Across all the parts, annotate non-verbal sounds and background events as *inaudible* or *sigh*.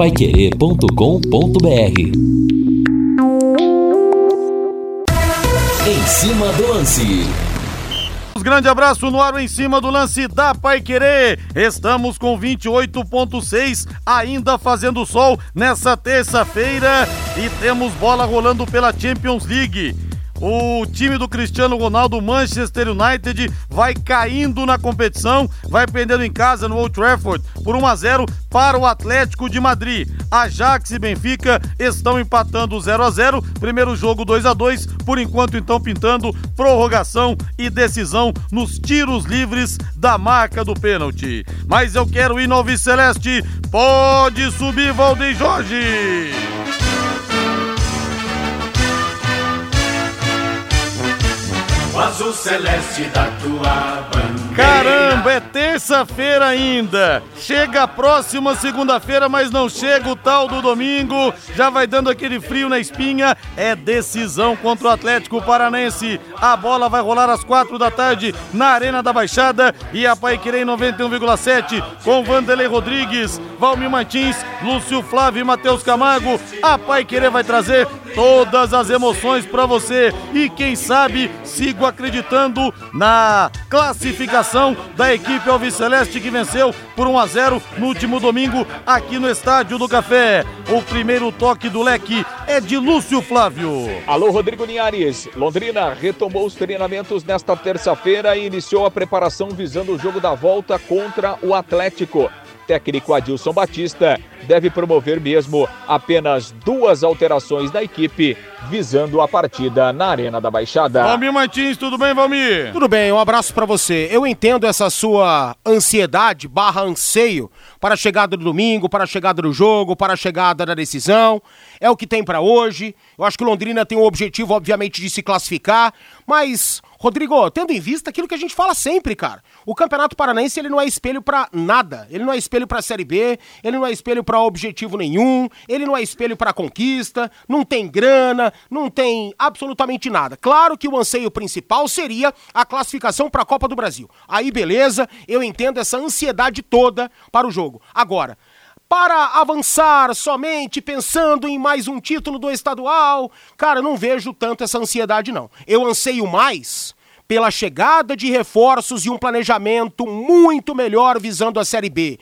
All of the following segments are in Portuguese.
paiquerê.com.br Em cima do lance. Grande abraço no ar em cima do lance da Pai Querer. Estamos com 28.6, ainda fazendo sol nessa terça-feira e temos bola rolando pela Champions League. O time do Cristiano Ronaldo, Manchester United, vai caindo na competição, vai perdendo em casa no Old Trafford por 1 a 0 para o Atlético de Madrid. Ajax e Benfica estão empatando 0 a 0. Primeiro jogo 2 a 2, por enquanto então pintando prorrogação e decisão nos tiros livres da marca do pênalti. Mas eu quero ir no Celeste. Pode subir Valdeir Jorge. Azul celeste da tua bandeira. Caramba, é terça-feira ainda. Chega a próxima segunda-feira, mas não chega o tal do domingo. Já vai dando aquele frio na espinha. É decisão contra o Atlético Paranense. A bola vai rolar às quatro da tarde na Arena da Baixada. E a Paiquerê 91,7 com Vanderlei Rodrigues, Valmir Martins, Lúcio Flávio e Matheus Camargo. A Paiquerê vai trazer todas as emoções para você. E quem sabe, sigo acreditando na classificação da equipe Alviceleste que venceu por 1 a 0 no último domingo aqui no Estádio do Café. O primeiro toque do leque é de Lúcio Flávio. Alô, Rodrigo Linhares. Londrina retomou os treinamentos nesta terça-feira e iniciou a preparação visando o jogo da volta contra o Atlético. Técnico Adilson Batista deve promover mesmo apenas duas alterações da equipe visando a partida na Arena da Baixada. Valmir Martins, tudo bem, Valmir? Tudo bem, um abraço para você. Eu entendo essa sua ansiedade barra anseio para a chegada do domingo, para a chegada do jogo, para a chegada da decisão. É o que tem para hoje. Eu acho que o Londrina tem o objetivo, obviamente, de se classificar, mas Rodrigo, tendo em vista aquilo que a gente fala sempre, cara. O Campeonato Paranaense ele não é espelho para nada. Ele não é espelho para Série B, ele não é espelho para objetivo nenhum, ele não é espelho para conquista, não tem grana, não tem absolutamente nada. Claro que o anseio principal seria a classificação para a Copa do Brasil. Aí beleza, eu entendo essa ansiedade toda para o jogo. Agora, para avançar somente pensando em mais um título do estadual, cara, não vejo tanto essa ansiedade não. Eu anseio mais pela chegada de reforços e um planejamento muito melhor visando a Série B.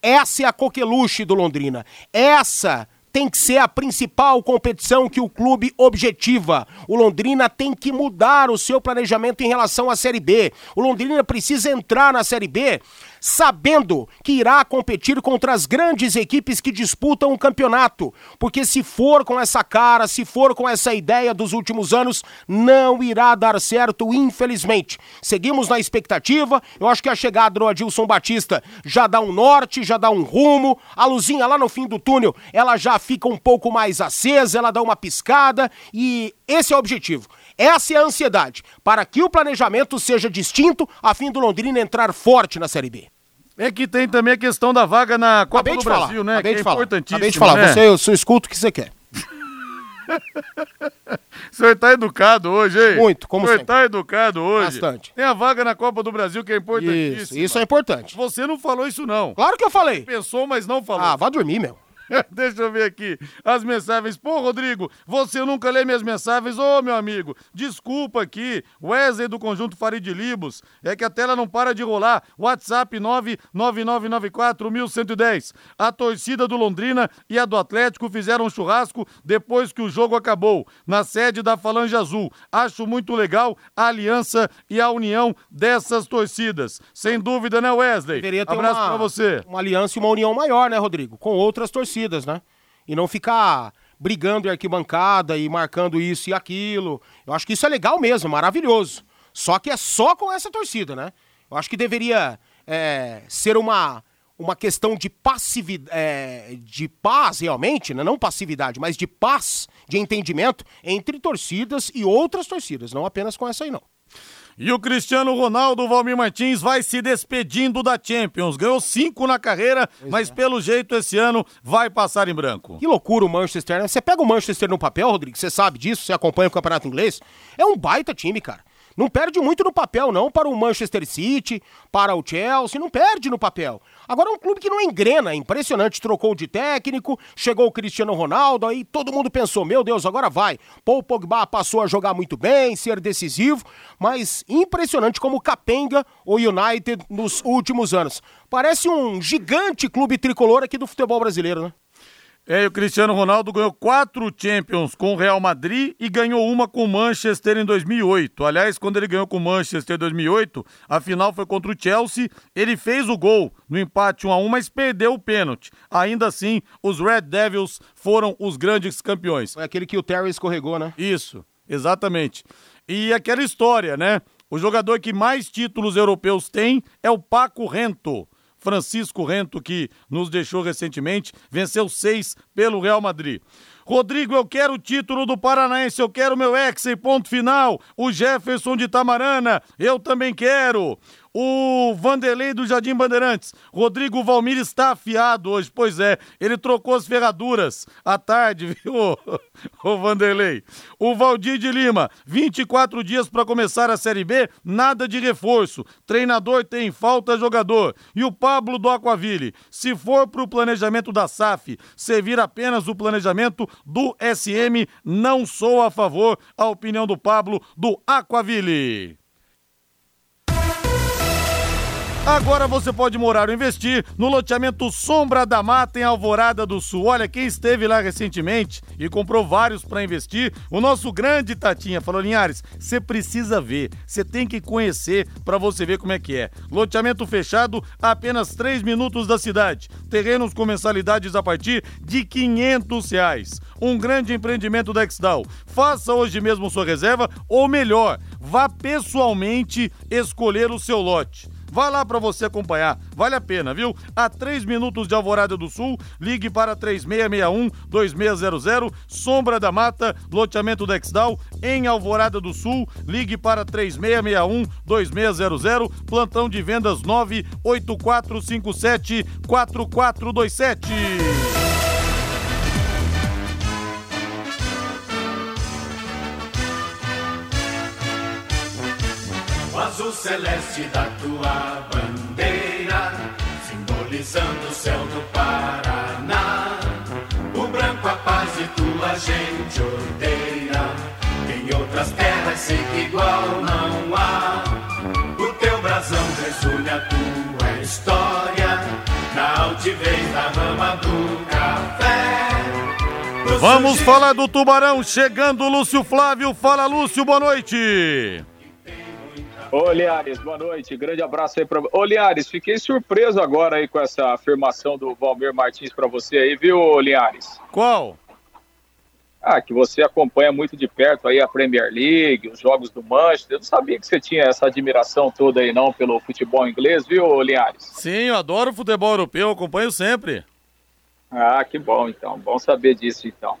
Essa é a coqueluche do Londrina. Essa tem que ser a principal competição que o clube objetiva. O Londrina tem que mudar o seu planejamento em relação à Série B. O Londrina precisa entrar na Série B sabendo que irá competir contra as grandes equipes que disputam o campeonato. Porque se for com essa cara, se for com essa ideia dos últimos anos, não irá dar certo, infelizmente. Seguimos na expectativa. Eu acho que a chegada do Adilson Batista já dá um norte, já dá um rumo. A luzinha lá no fim do túnel, ela já fica um pouco mais acesa, ela dá uma piscada e esse é o objetivo. Essa é a ansiedade, para que o planejamento seja distinto, a fim do Londrina entrar forte na Série B. É que tem também a questão da vaga na Copa Acabei do de falar, Brasil, né? Acabei que é falar. importantíssimo. Acabei de falar. né? Você, eu só escuto o que você quer. *laughs* O senhor tá educado hoje, hein? Muito, como O senhor sempre. tá educado hoje. Bastante. Tem a vaga na Copa do Brasil que é importantíssima. Isso, isso é importante. Você não falou isso, não. Claro que eu falei. Pensou, mas não falou. Ah, vá dormir, meu. *laughs* Deixa eu ver aqui as mensagens. Pô, Rodrigo, você nunca lê minhas mensagens. Ô, meu amigo, desculpa aqui. Wesley do Conjunto Farid Libos. É que a tela não para de rolar. WhatsApp 999941110. A torcida do Londrina e a do Atlético fizeram um churrasco depois que o jogo acabou, na sede da Falange Azul. Acho muito legal a aliança e a união dessas torcidas. Sem dúvida, né, Wesley? Deveria ter Abraço uma, pra você. uma aliança e uma união maior, né, Rodrigo? Com outras torcidas, né? E não ficar brigando em arquibancada e marcando isso e aquilo. Eu acho que isso é legal mesmo, maravilhoso. Só que é só com essa torcida, né? Eu acho que deveria é, ser uma, uma questão de passividade, é, de paz realmente, né? não passividade, mas de paz, de entendimento entre torcidas e outras torcidas, não apenas com essa aí não. E o Cristiano Ronaldo, Valmir Martins, vai se despedindo da Champions. Ganhou cinco na carreira, mas pelo jeito esse ano vai passar em branco. Que loucura o Manchester, né? Você pega o Manchester no papel, Rodrigo, você sabe disso, você acompanha o campeonato inglês, é um baita time, cara. Não perde muito no papel, não, para o Manchester City, para o Chelsea, não perde no papel. Agora é um clube que não engrena, é impressionante. Trocou de técnico, chegou o Cristiano Ronaldo, aí todo mundo pensou: meu Deus, agora vai. Paul Pogba passou a jogar muito bem, ser decisivo, mas impressionante como capenga o United nos últimos anos. Parece um gigante clube tricolor aqui do futebol brasileiro, né? É, o Cristiano Ronaldo ganhou quatro Champions com o Real Madrid e ganhou uma com o Manchester em 2008. Aliás, quando ele ganhou com o Manchester em 2008, a final foi contra o Chelsea. Ele fez o gol no empate 1 a 1, mas perdeu o pênalti. Ainda assim, os Red Devils foram os grandes campeões. Foi aquele que o Terry escorregou, né? Isso, exatamente. E aquela história, né? O jogador que mais títulos europeus tem é o Paco Rento. Francisco Rento, que nos deixou recentemente, venceu seis pelo Real Madrid. Rodrigo, eu quero o título do Paranaense, eu quero meu ex ponto final. O Jefferson de Tamarana, eu também quero o Vanderlei do Jardim Bandeirantes. Rodrigo Valmir está afiado hoje, pois é, ele trocou as ferraduras à tarde, *laughs* viu, o Vanderlei? O Valdir de Lima, 24 dias para começar a Série B, nada de reforço. Treinador tem falta jogador. E o Pablo do Aquaville, se for para o planejamento da SAF servir apenas o planejamento do SM, não sou a favor. A opinião do Pablo do Aquaville. Agora você pode morar ou investir no loteamento Sombra da Mata em Alvorada do Sul. Olha, quem esteve lá recentemente e comprou vários para investir, o nosso grande Tatinha falou: Linhares, você precisa ver, você tem que conhecer para você ver como é que é. Loteamento fechado a apenas 3 minutos da cidade. Terrenos com mensalidades a partir de 500 reais. Um grande empreendimento da Exdal. Faça hoje mesmo sua reserva ou melhor, vá pessoalmente escolher o seu lote. Vá lá para você acompanhar, vale a pena, viu? A 3 minutos de Alvorada do Sul, ligue para 3661-2600, Sombra da Mata, loteamento Dexdal, em Alvorada do Sul, ligue para 3661-2600, plantão de vendas 98457-4427. Celeste da tua bandeira, simbolizando o céu do Paraná. O branco a paz e tua gente odeia. Em outras terras sei que igual não há. O teu brasão resume a tua história. Na altivez da rama do café. Vamos falar do Tubarão, chegando Lúcio Flávio. Fala, Lúcio, boa noite. Ô, Liares, boa noite. Grande abraço aí pra. Ô, Liares, fiquei surpreso agora aí com essa afirmação do Valmir Martins pra você aí, viu, Liares? Qual? Ah, que você acompanha muito de perto aí a Premier League, os jogos do Manchester. Eu não sabia que você tinha essa admiração toda aí não pelo futebol inglês, viu, Liares? Sim, eu adoro futebol europeu, acompanho sempre. Ah, que bom, então. Bom saber disso, então.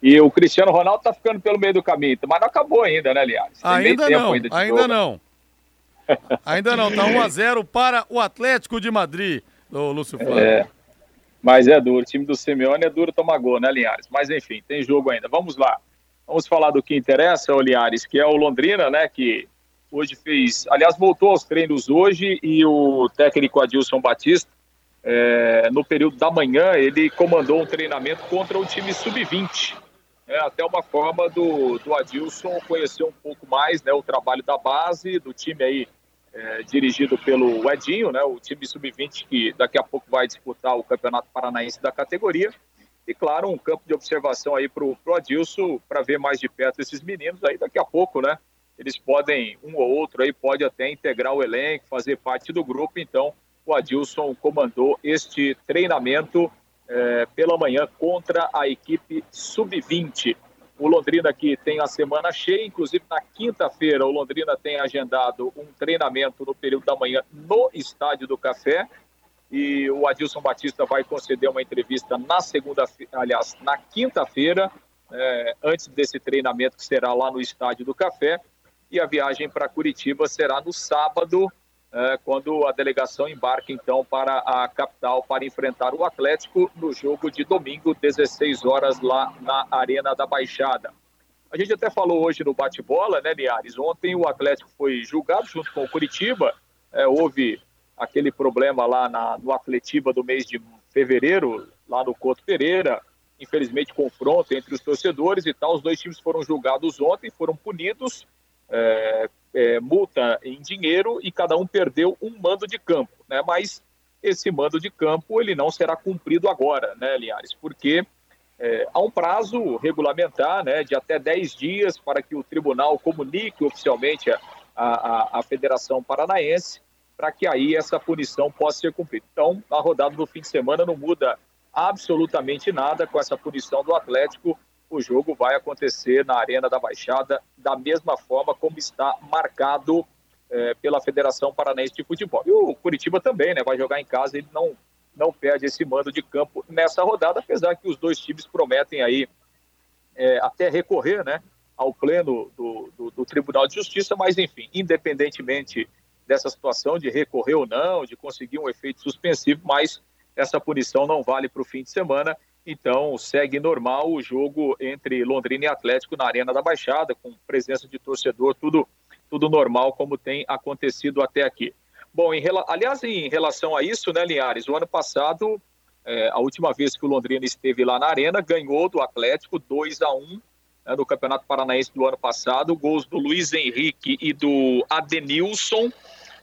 E o Cristiano Ronaldo tá ficando pelo meio do caminho, mas não acabou ainda, né, meio Ainda não, ainda ainda não. Ainda não, tá 1 a 0 para o Atlético de Madrid, Lúcio Flávio. É. Mas é duro. O time do Simeone é duro tomar gol, né, Linhares? Mas enfim, tem jogo ainda. Vamos lá. Vamos falar do que interessa, ô Linhares, que é o Londrina, né? Que hoje fez. Aliás, voltou aos treinos hoje e o técnico Adilson Batista, é, no período da manhã, ele comandou um treinamento contra o time sub-20. É até uma forma do, do Adilson conhecer um pouco mais né, o trabalho da base, do time aí é, dirigido pelo Edinho, né, o time sub-20 que daqui a pouco vai disputar o Campeonato Paranaense da categoria. E, claro, um campo de observação aí para o Adilson, para ver mais de perto esses meninos. Aí daqui a pouco, né, eles podem, um ou outro aí pode até integrar o elenco, fazer parte do grupo. Então, o Adilson comandou este treinamento é, pela manhã contra a equipe sub-20. O Londrina aqui tem a semana cheia, inclusive na quinta-feira o Londrina tem agendado um treinamento no período da manhã no Estádio do Café. E o Adilson Batista vai conceder uma entrevista na segunda-feira, aliás, na quinta-feira, é, antes desse treinamento que será lá no Estádio do Café. E a viagem para Curitiba será no sábado, quando a delegação embarca então para a capital para enfrentar o Atlético no jogo de domingo, 16 horas lá na Arena da Baixada. A gente até falou hoje no bate-bola, né, Liares? Ontem o Atlético foi julgado junto com o Curitiba. É, houve aquele problema lá na, no Atletiba do mês de fevereiro, lá no Couto Pereira. Infelizmente, confronto entre os torcedores e tal. Os dois times foram julgados ontem, foram punidos, é, é, multa em dinheiro e cada um perdeu um mando de campo, né? Mas esse mando de campo ele não será cumprido agora, né, Linhares? Porque é, há um prazo regulamentar né, de até 10 dias para que o tribunal comunique oficialmente a, a, a Federação Paranaense para que aí essa punição possa ser cumprida. Então, a rodada do fim de semana não muda absolutamente nada com essa punição do Atlético. O jogo vai acontecer na Arena da Baixada da mesma forma como está marcado é, pela Federação Paranaense de Futebol. E o Curitiba também, né? Vai jogar em casa, ele não não perde esse mando de campo nessa rodada, apesar que os dois times prometem aí é, até recorrer, né, ao pleno do, do, do, Tribunal de Justiça, mas enfim, independentemente dessa situação de recorrer ou não, de conseguir um efeito suspensivo, mas essa punição não vale para o fim de semana, então segue normal o jogo entre Londrina e Atlético na Arena da Baixada, com presença de torcedor, tudo, tudo normal como tem acontecido até aqui. Bom, em, aliás, em relação a isso, né, Linhares, o ano passado, é, a última vez que o Londrina esteve lá na Arena, ganhou do Atlético 2 a 1 né, no Campeonato Paranaense do ano passado, gols do Luiz Henrique e do Adenilson.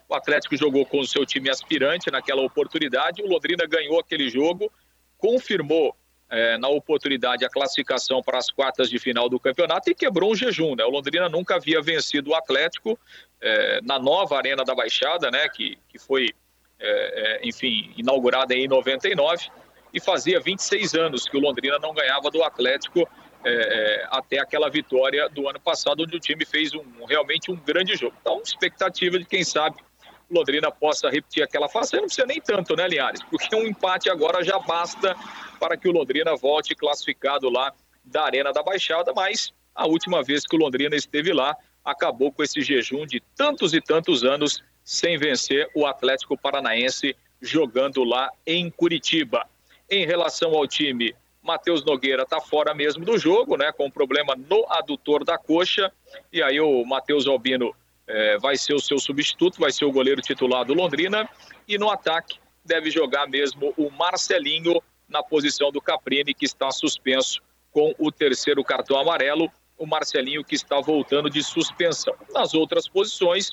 O Atlético jogou com o seu time aspirante naquela oportunidade, o Londrina ganhou aquele jogo, confirmou é, na oportunidade a classificação para as quartas de final do campeonato e quebrou um jejum. Né? O Londrina nunca havia vencido o Atlético é, na nova Arena da Baixada, né? que, que foi, é, é enfim, inaugurada em 99 e fazia 26 anos que o Londrina não ganhava do Atlético é, é, até aquela vitória do ano passado, onde o time fez um, realmente um grande jogo. Então, expectativa de quem sabe Londrina possa repetir aquela fase. Não precisa nem tanto, né, Linhares? Porque um empate agora já basta para que o Londrina volte classificado lá da Arena da Baixada, mas a última vez que o Londrina esteve lá, acabou com esse jejum de tantos e tantos anos sem vencer o Atlético Paranaense jogando lá em Curitiba. Em relação ao time, Matheus Nogueira está fora mesmo do jogo, né, com problema no adutor da coxa, e aí o Matheus Albino é, vai ser o seu substituto, vai ser o goleiro titular do Londrina, e no ataque deve jogar mesmo o Marcelinho, na posição do Caprini, que está suspenso com o terceiro cartão amarelo. O Marcelinho, que está voltando de suspensão. Nas outras posições,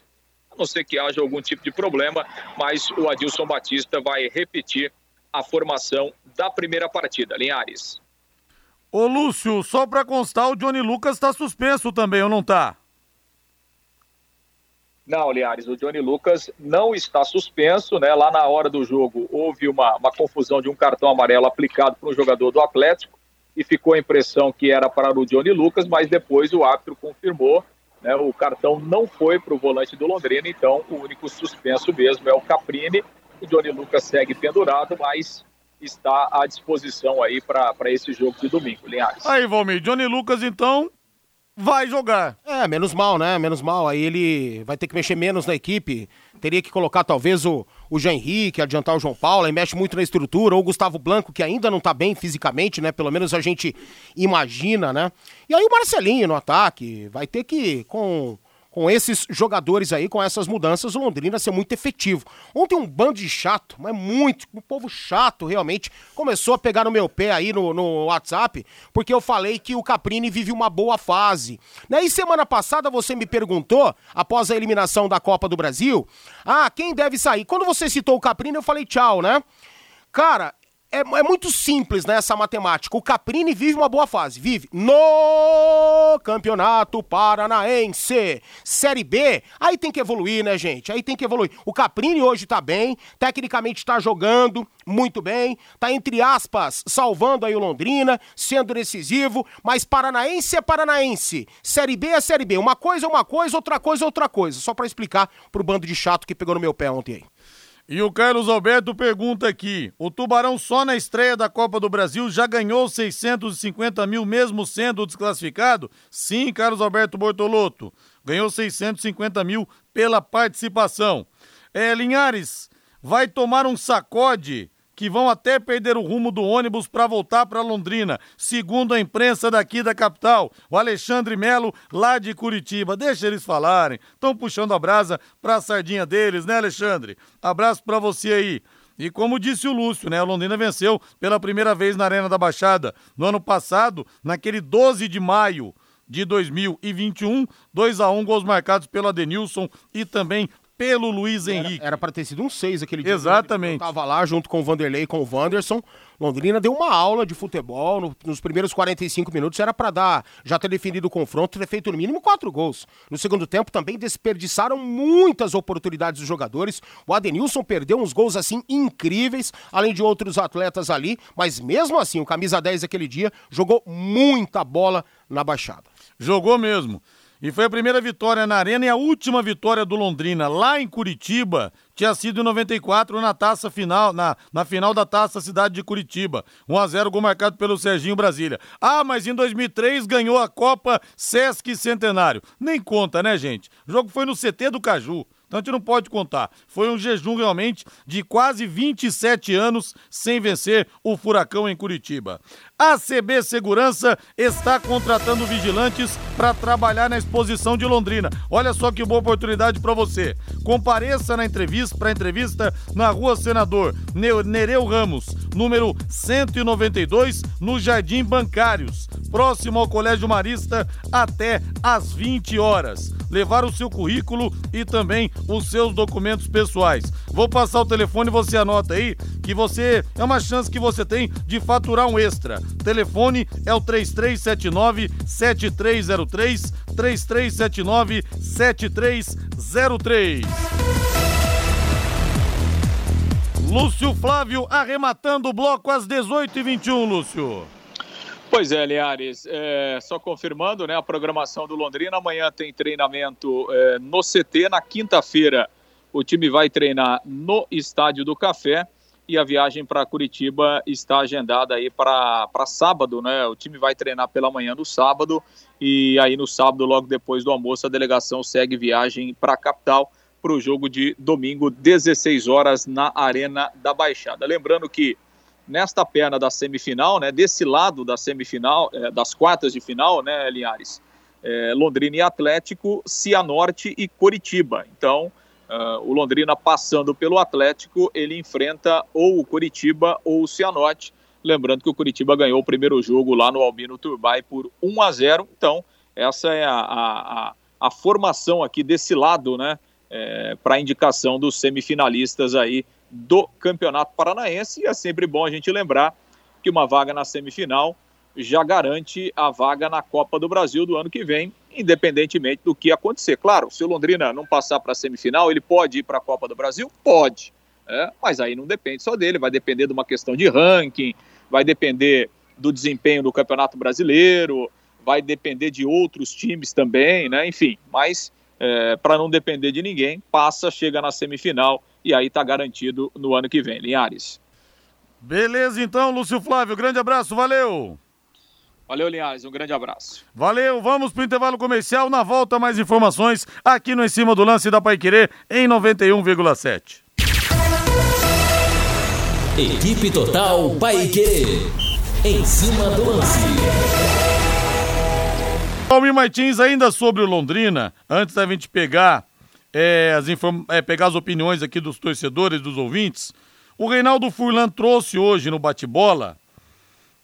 a não ser que haja algum tipo de problema, mas o Adilson Batista vai repetir a formação da primeira partida. Linhares. Ô Lúcio, só para constar, o Johnny Lucas está suspenso também, ou não está? Não, Liares, o Johnny Lucas não está suspenso, né? Lá na hora do jogo houve uma, uma confusão de um cartão amarelo aplicado para um jogador do Atlético e ficou a impressão que era para o Johnny Lucas, mas depois o árbitro confirmou, né? O cartão não foi para o volante do Londrina, então o único suspenso mesmo é o Caprini. O Johnny Lucas segue pendurado, mas está à disposição aí para esse jogo de domingo, Linhares. Aí, Valmir, Johnny Lucas então vai jogar. É, menos mal, né? Menos mal. Aí ele vai ter que mexer menos na equipe. Teria que colocar talvez o, o Jean Henrique, adiantar o João Paulo, aí mexe muito na estrutura, ou o Gustavo Blanco, que ainda não tá bem fisicamente, né? Pelo menos a gente imagina, né? E aí o Marcelinho no ataque, vai ter que, com com esses jogadores aí, com essas mudanças, o Londrina ser muito efetivo. Ontem um bando de chato, mas muito, um povo chato realmente, começou a pegar no meu pé aí no, no WhatsApp, porque eu falei que o Caprini vive uma boa fase. Né? E semana passada você me perguntou, após a eliminação da Copa do Brasil, ah, quem deve sair? Quando você citou o Caprini, eu falei tchau, né? Cara, é, é, muito simples né, essa matemática. O Caprini vive uma boa fase. Vive no Campeonato Paranaense. Série B, aí tem que evoluir, né, gente? Aí tem que evoluir. O Caprini hoje tá bem, tecnicamente tá jogando muito bem, tá entre aspas salvando aí o Londrina, sendo decisivo, mas Paranaense é Paranaense. Série B é Série B. Uma coisa é uma coisa, outra coisa é outra coisa. Só para explicar pro bando de chato que pegou no meu pé ontem aí. E o Carlos Alberto pergunta aqui: o Tubarão só na estreia da Copa do Brasil já ganhou 650 mil, mesmo sendo desclassificado? Sim, Carlos Alberto Bortolotto. Ganhou 650 mil pela participação. É, Linhares, vai tomar um sacode que vão até perder o rumo do ônibus para voltar para Londrina, segundo a imprensa daqui da capital. O Alexandre Melo, lá de Curitiba. Deixa eles falarem. Estão puxando a brasa para a sardinha deles, né, Alexandre? Abraço para você aí. E como disse o Lúcio, né? Londrina venceu pela primeira vez na Arena da Baixada no ano passado, naquele 12 de maio de 2021, 2 a 1 gols marcados pelo Adenilson e também pelo Luiz Henrique. Era para ter sido um 6 aquele dia. Exatamente. Eu tava lá junto com o Vanderlei e com o Wanderson. Londrina deu uma aula de futebol no, nos primeiros 45 minutos. Era para dar, já ter definido o confronto, ter feito no mínimo quatro gols. No segundo tempo também desperdiçaram muitas oportunidades dos jogadores. O Adenilson perdeu uns gols assim incríveis, além de outros atletas ali. Mas mesmo assim, o camisa 10 aquele dia jogou muita bola na baixada. Jogou mesmo. E foi a primeira vitória na Arena e a última vitória do Londrina lá em Curitiba tinha sido em 94 na taça final, na, na final da taça Cidade de Curitiba. 1 a 0 gol marcado pelo Serginho Brasília. Ah, mas em 2003 ganhou a Copa Sesc Centenário. Nem conta, né, gente? O jogo foi no CT do Caju. Então a gente não pode contar. Foi um jejum realmente de quase 27 anos sem vencer o Furacão em Curitiba. A CB Segurança está contratando vigilantes para trabalhar na exposição de Londrina. Olha só que boa oportunidade para você. Compareça na entrevista, para entrevista na Rua Senador Nereu Ramos, número 192, no Jardim Bancários, próximo ao Colégio Marista, até às 20 horas. Levar o seu currículo e também os seus documentos pessoais. Vou passar o telefone você anota aí que você é uma chance que você tem de faturar um extra. Telefone é o 3379 7303 3379 7303. Lúcio Flávio arrematando o bloco às 18h21, Lúcio. Pois é, Liares, é, só confirmando né, a programação do Londrina. Amanhã tem treinamento é, no CT. Na quinta-feira, o time vai treinar no Estádio do Café e a viagem para Curitiba está agendada aí para sábado, né? O time vai treinar pela manhã no sábado e aí no sábado, logo depois do almoço, a delegação segue viagem para a capital para o jogo de domingo, 16 horas, na Arena da Baixada. Lembrando que nesta perna da semifinal, né, desse lado da semifinal, é, das quartas de final, né, Linhares, é, Londrina e Atlético, Cianorte e Coritiba. Então, uh, o Londrina passando pelo Atlético, ele enfrenta ou o Coritiba ou o Cianorte. Lembrando que o Curitiba ganhou o primeiro jogo lá no Albino Turbay por 1 a 0. Então, essa é a, a, a formação aqui desse lado, né? É, para indicação dos semifinalistas aí do Campeonato Paranaense. E é sempre bom a gente lembrar que uma vaga na semifinal já garante a vaga na Copa do Brasil do ano que vem, independentemente do que acontecer. Claro, se o Londrina não passar para a semifinal, ele pode ir para a Copa do Brasil? Pode. É, mas aí não depende só dele, vai depender de uma questão de ranking, vai depender do desempenho do Campeonato Brasileiro, vai depender de outros times também, né? Enfim, mas é, para não depender de ninguém, passa, chega na semifinal e aí está garantido no ano que vem. Linhares. Beleza, então, Lúcio Flávio, grande abraço, valeu! Valeu, Linhares, um grande abraço. Valeu, vamos para o intervalo comercial. Na volta, mais informações aqui no Em Cima do Lance da Paiquerê em 91,7. Equipe Total Paiquerê. Em cima do lance. Palmir Martins, ainda sobre o Londrina, antes da gente pegar, é, as é, pegar as opiniões aqui dos torcedores, dos ouvintes, o Reinaldo Furlan trouxe hoje no bate-bola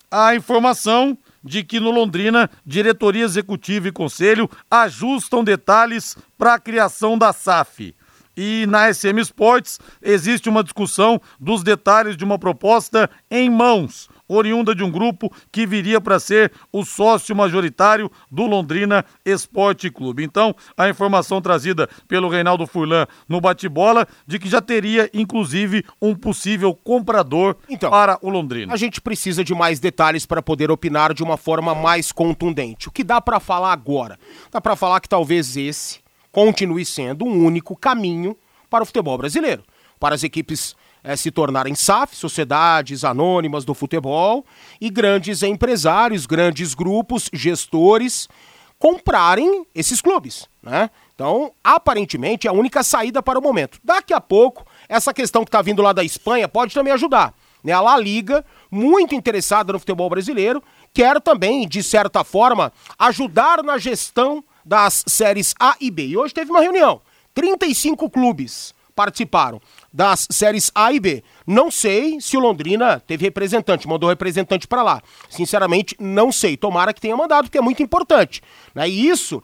a informação de que no Londrina, diretoria executiva e conselho ajustam detalhes para a criação da SAF. E na SM Sports existe uma discussão dos detalhes de uma proposta em mãos, oriunda de um grupo que viria para ser o sócio majoritário do Londrina Esporte Clube. Então, a informação trazida pelo Reinaldo Furlan no bate-bola de que já teria, inclusive, um possível comprador então, para o Londrina. A gente precisa de mais detalhes para poder opinar de uma forma mais contundente. O que dá para falar agora? Dá para falar que talvez esse continue sendo um único caminho para o futebol brasileiro. Para as equipes é, se tornarem SAF, sociedades anônimas do futebol, e grandes empresários, grandes grupos, gestores comprarem esses clubes, né? Então, aparentemente, é a única saída para o momento. Daqui a pouco, essa questão que está vindo lá da Espanha pode também ajudar. né? A La Liga, muito interessada no futebol brasileiro, quer também, de certa forma, ajudar na gestão das séries A e B. E hoje teve uma reunião. 35 clubes participaram das séries A e B. Não sei se o Londrina teve representante, mandou representante para lá. Sinceramente, não sei. Tomara que tenha mandado, porque é muito importante. Né? E isso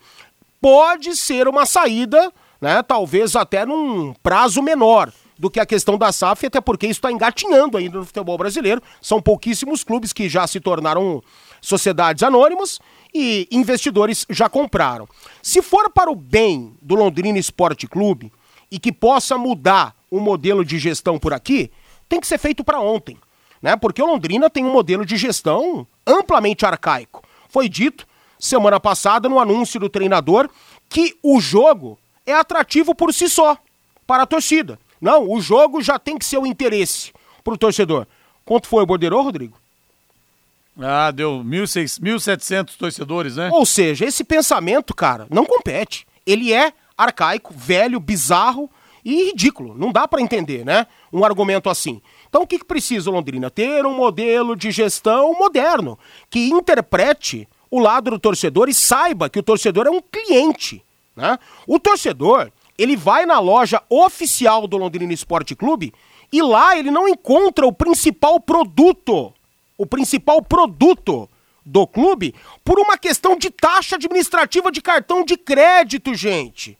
pode ser uma saída, né? talvez até num prazo menor do que a questão da SAF, até porque isso está engatinhando ainda no futebol brasileiro. São pouquíssimos clubes que já se tornaram sociedades anônimas e investidores já compraram. Se for para o bem do Londrina Esporte Clube e que possa mudar o modelo de gestão por aqui, tem que ser feito para ontem, né? Porque o Londrina tem um modelo de gestão amplamente arcaico. Foi dito semana passada no anúncio do treinador que o jogo é atrativo por si só para a torcida. Não, o jogo já tem que ser o interesse para o torcedor. Quanto foi o bordeiro, Rodrigo? Ah, deu 1.700 torcedores, né? Ou seja, esse pensamento, cara, não compete. Ele é arcaico, velho, bizarro e ridículo. Não dá para entender, né? Um argumento assim. Então o que, que precisa Londrina? Ter um modelo de gestão moderno que interprete o lado do torcedor e saiba que o torcedor é um cliente, né? O torcedor, ele vai na loja oficial do Londrina Esporte Clube e lá ele não encontra o principal produto o principal produto do clube por uma questão de taxa administrativa de cartão de crédito, gente.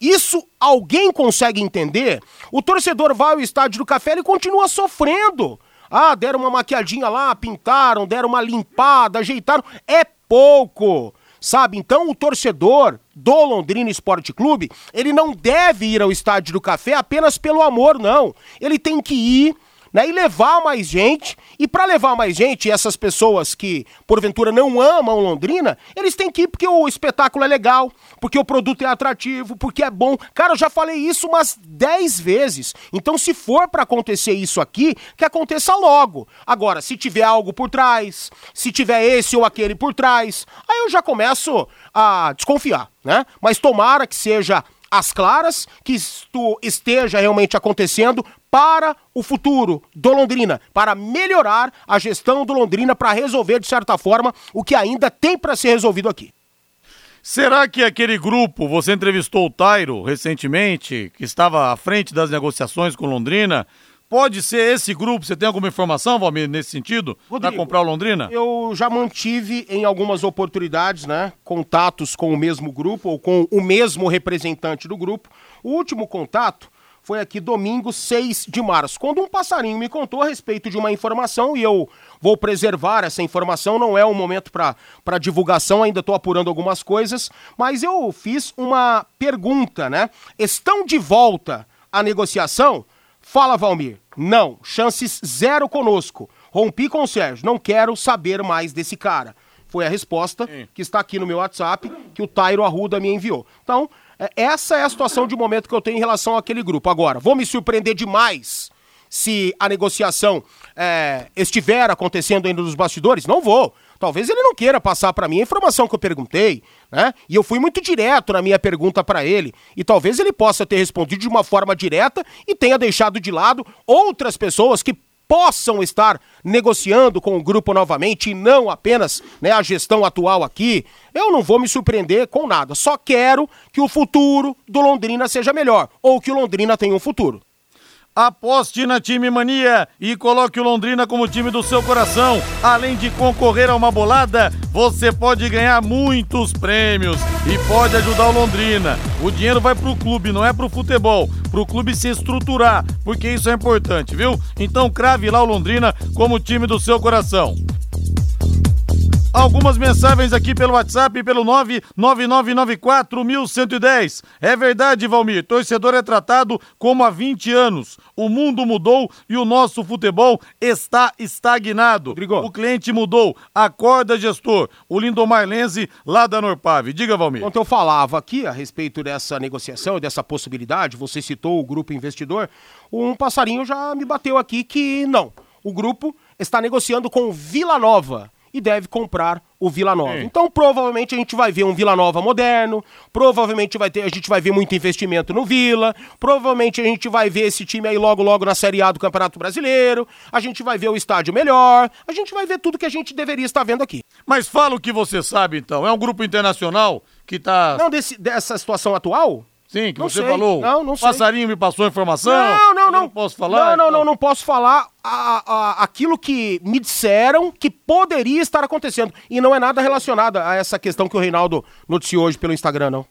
Isso alguém consegue entender? O torcedor vai ao estádio do café e continua sofrendo. Ah, deram uma maquiadinha lá, pintaram, deram uma limpada, ajeitaram. É pouco. Sabe? Então o torcedor do Londrina Esporte Clube, ele não deve ir ao estádio do café apenas pelo amor, não. Ele tem que ir né, e levar mais gente. E para levar mais gente, essas pessoas que porventura não amam Londrina, eles têm que ir porque o espetáculo é legal, porque o produto é atrativo, porque é bom. Cara, eu já falei isso umas 10 vezes. Então, se for para acontecer isso aqui, que aconteça logo. Agora, se tiver algo por trás, se tiver esse ou aquele por trás, aí eu já começo a desconfiar, né? Mas tomara que seja às claras, que isto esteja realmente acontecendo para o futuro do Londrina, para melhorar a gestão do Londrina, para resolver, de certa forma, o que ainda tem para ser resolvido aqui. Será que aquele grupo, você entrevistou o Tairo recentemente, que estava à frente das negociações com Londrina, Pode ser esse grupo, você tem alguma informação, Valmir, nesse sentido? Para comprar o Londrina? Eu já mantive em algumas oportunidades, né, contatos com o mesmo grupo ou com o mesmo representante do grupo. O último contato foi aqui domingo 6 de março, quando um passarinho me contou a respeito de uma informação e eu vou preservar essa informação, não é o um momento para divulgação, ainda estou apurando algumas coisas, mas eu fiz uma pergunta, né? Estão de volta a negociação? Fala, Valmir. Não, chances zero conosco. Rompi com o Sérgio, não quero saber mais desse cara. Foi a resposta Sim. que está aqui no meu WhatsApp, que o Tairo Arruda me enviou. Então, é, essa é a situação de momento que eu tenho em relação àquele grupo. Agora, vou me surpreender demais se a negociação é, estiver acontecendo ainda nos bastidores? Não vou. Talvez ele não queira passar para mim a informação que eu perguntei, né? E eu fui muito direto na minha pergunta para ele, e talvez ele possa ter respondido de uma forma direta e tenha deixado de lado outras pessoas que possam estar negociando com o grupo novamente e não apenas né, a gestão atual aqui, eu não vou me surpreender com nada. Só quero que o futuro do Londrina seja melhor, ou que o Londrina tenha um futuro. Aposte na Time Mania e coloque o Londrina como time do seu coração. Além de concorrer a uma bolada, você pode ganhar muitos prêmios e pode ajudar o Londrina. O dinheiro vai pro clube, não é pro futebol, pro clube se estruturar, porque isso é importante, viu? Então crave lá o Londrina como time do seu coração. Algumas mensagens aqui pelo WhatsApp pelo 999941110. É verdade, Valmir. Torcedor é tratado como há 20 anos. O mundo mudou e o nosso futebol está estagnado. Rodrigo. O cliente mudou. Acorda, gestor. O Lindomar Lenze, lá da Norpave. Diga, Valmir. Quando eu falava aqui a respeito dessa negociação, dessa possibilidade, você citou o grupo investidor, um passarinho já me bateu aqui que não. O grupo está negociando com Vila Nova e deve comprar o Vila Nova. Sim. Então, provavelmente a gente vai ver um Vila Nova moderno, provavelmente vai ter, a gente vai ver muito investimento no Vila, provavelmente a gente vai ver esse time aí logo logo na Série A do Campeonato Brasileiro, a gente vai ver o estádio melhor, a gente vai ver tudo que a gente deveria estar vendo aqui. Mas fala o que você sabe então, é um grupo internacional que tá Não desse, dessa situação atual? Sim, que não você sei. falou. Não, não sei. Passarinho me passou a informação. Não, não, não. não posso falar? Não, não, então. não, não posso falar a, a, aquilo que me disseram que poderia estar acontecendo. E não é nada relacionado a essa questão que o Reinaldo noticiou hoje pelo Instagram, não.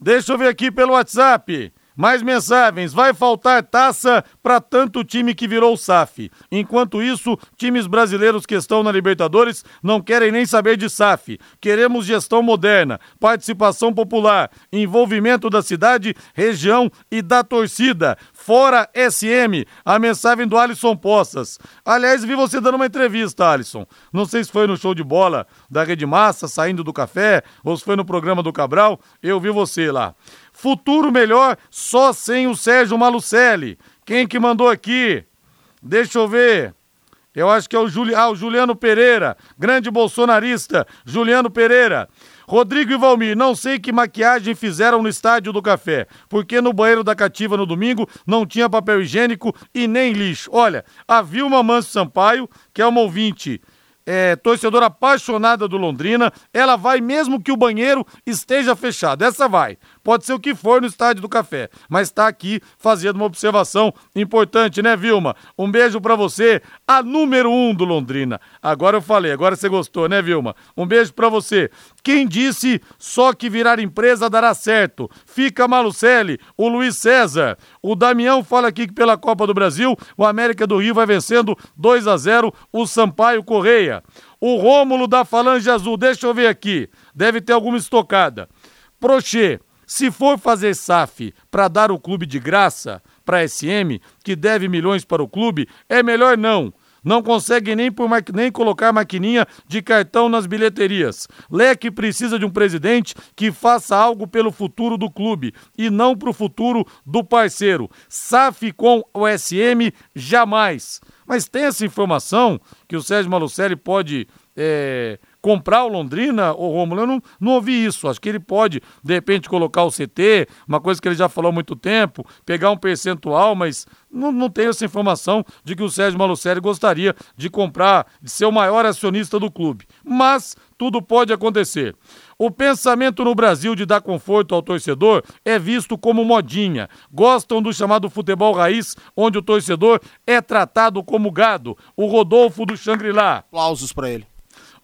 Deixa eu ver aqui pelo WhatsApp. Mais mensagens. Vai faltar taça para tanto time que virou SAF. Enquanto isso, times brasileiros que estão na Libertadores não querem nem saber de SAF. Queremos gestão moderna, participação popular, envolvimento da cidade, região e da torcida. Fora SM, a mensagem do Alisson Poças. Aliás, vi você dando uma entrevista, Alisson. Não sei se foi no show de bola da Rede Massa, saindo do café, ou se foi no programa do Cabral. Eu vi você lá. Futuro melhor só sem o Sérgio Malucelli. Quem que mandou aqui? Deixa eu ver. Eu acho que é o, Juli... ah, o Juliano Pereira, grande bolsonarista, Juliano Pereira. Rodrigo e Valmir, não sei que maquiagem fizeram no estádio do café, porque no banheiro da cativa no domingo não tinha papel higiênico e nem lixo. Olha, a Vilma Manso Sampaio, que é uma ouvinte é, torcedora apaixonada do Londrina, ela vai mesmo que o banheiro esteja fechado. Essa vai. Pode ser o que for no Estádio do Café, mas está aqui fazendo uma observação importante, né, Vilma? Um beijo para você, a número um do Londrina. Agora eu falei, agora você gostou, né, Vilma? Um beijo para você. Quem disse só que virar empresa dará certo? Fica Malucelli, o Luiz César. O Damião fala aqui que pela Copa do Brasil, o América do Rio vai vencendo 2 a 0 o Sampaio Correia. O Rômulo da Falange Azul, deixa eu ver aqui. Deve ter alguma estocada. Prochê, se for fazer SAF para dar o clube de graça para SM, que deve milhões para o clube, é melhor não. Não consegue nem, por nem colocar maquininha de cartão nas bilheterias. Leque precisa de um presidente que faça algo pelo futuro do clube e não para o futuro do parceiro. SAF com o SM, jamais. Mas tem essa informação que o Sérgio Malucelli pode é, comprar o Londrina, o Romulo, eu não, não ouvi isso. Acho que ele pode, de repente, colocar o CT, uma coisa que ele já falou há muito tempo, pegar um percentual, mas não, não tenho essa informação de que o Sérgio Malucelli gostaria de comprar, de ser o maior acionista do clube. Mas tudo pode acontecer. O pensamento no Brasil de dar conforto ao torcedor é visto como modinha. Gostam do chamado futebol raiz, onde o torcedor é tratado como gado. O Rodolfo do Xangri-Lá. Aplausos para ele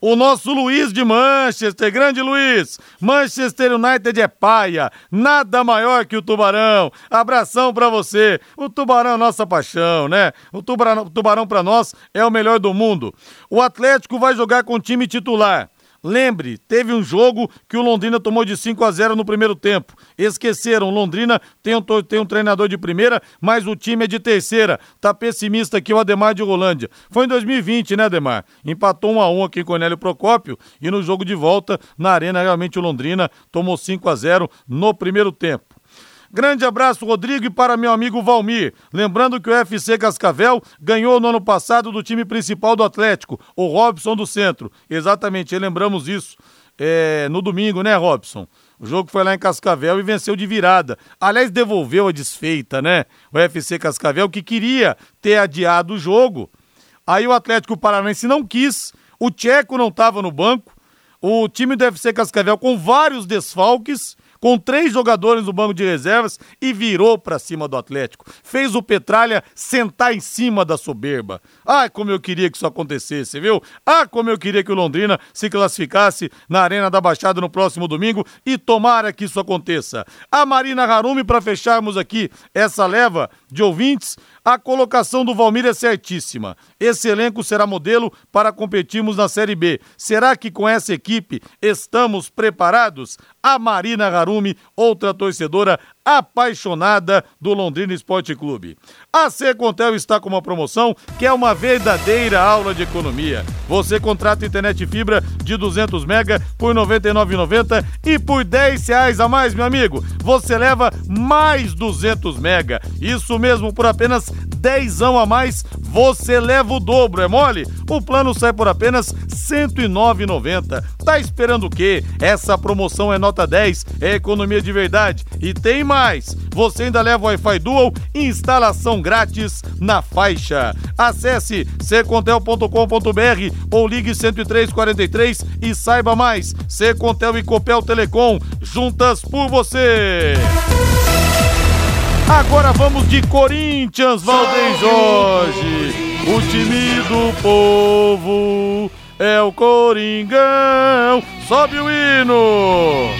o nosso Luiz de Manchester, grande Luiz. Manchester United é paia, nada maior que o Tubarão. Abração para você. O Tubarão é nossa paixão, né? O Tubarão, o tubarão para nós é o melhor do mundo. O Atlético vai jogar com o time titular. Lembre, teve um jogo que o Londrina tomou de 5 a 0 no primeiro tempo. Esqueceram, Londrina tem um, tem um treinador de primeira, mas o time é de terceira. Tá pessimista aqui o Ademar de Rolândia. Foi em 2020, né, Ademar? Empatou 1 a 1 aqui com o Nélio Procópio e no jogo de volta na Arena realmente o Londrina tomou 5 a 0 no primeiro tempo. Grande abraço, Rodrigo, e para meu amigo Valmir. Lembrando que o FC Cascavel ganhou no ano passado do time principal do Atlético, o Robson do Centro. Exatamente, lembramos isso é, no domingo, né, Robson? O jogo foi lá em Cascavel e venceu de virada. Aliás, devolveu a desfeita, né? O FC Cascavel que queria ter adiado o jogo. Aí o Atlético Paranaense não quis, o Tcheco não estava no banco, o time do FC Cascavel com vários desfalques com três jogadores no banco de reservas e virou para cima do Atlético. Fez o Petralha sentar em cima da soberba. Ah, como eu queria que isso acontecesse, viu? Ah, como eu queria que o Londrina se classificasse na Arena da Baixada no próximo domingo e tomara que isso aconteça. A Marina Harumi, para fecharmos aqui essa leva de ouvintes, a colocação do Valmir é certíssima. Esse elenco será modelo para competirmos na Série B. Será que com essa equipe estamos preparados? A Marina Harumi, outra torcedora apaixonada do Londrina Esporte Clube. A Secontel está com uma promoção que é uma verdadeira aula de economia. Você contrata internet fibra de 200 mega por R$ 99,90 e por R$ reais a mais, meu amigo, você leva mais 200 mega. Isso mesmo por apenas dezão a mais, você leva o dobro, é mole? O plano sai por apenas R$ 109,90. Tá esperando o quê? Essa promoção é nota 10, é economia de verdade. E tem mais! Você ainda leva Wi-Fi Dual instalação grátis na faixa. Acesse secontel.com.br ou ligue 10343 e saiba mais. Secontel e Copel Telecom, juntas por você. Agora vamos de Corinthians, Valdem Jorge. O time do povo é o Coringão. Sobe o hino.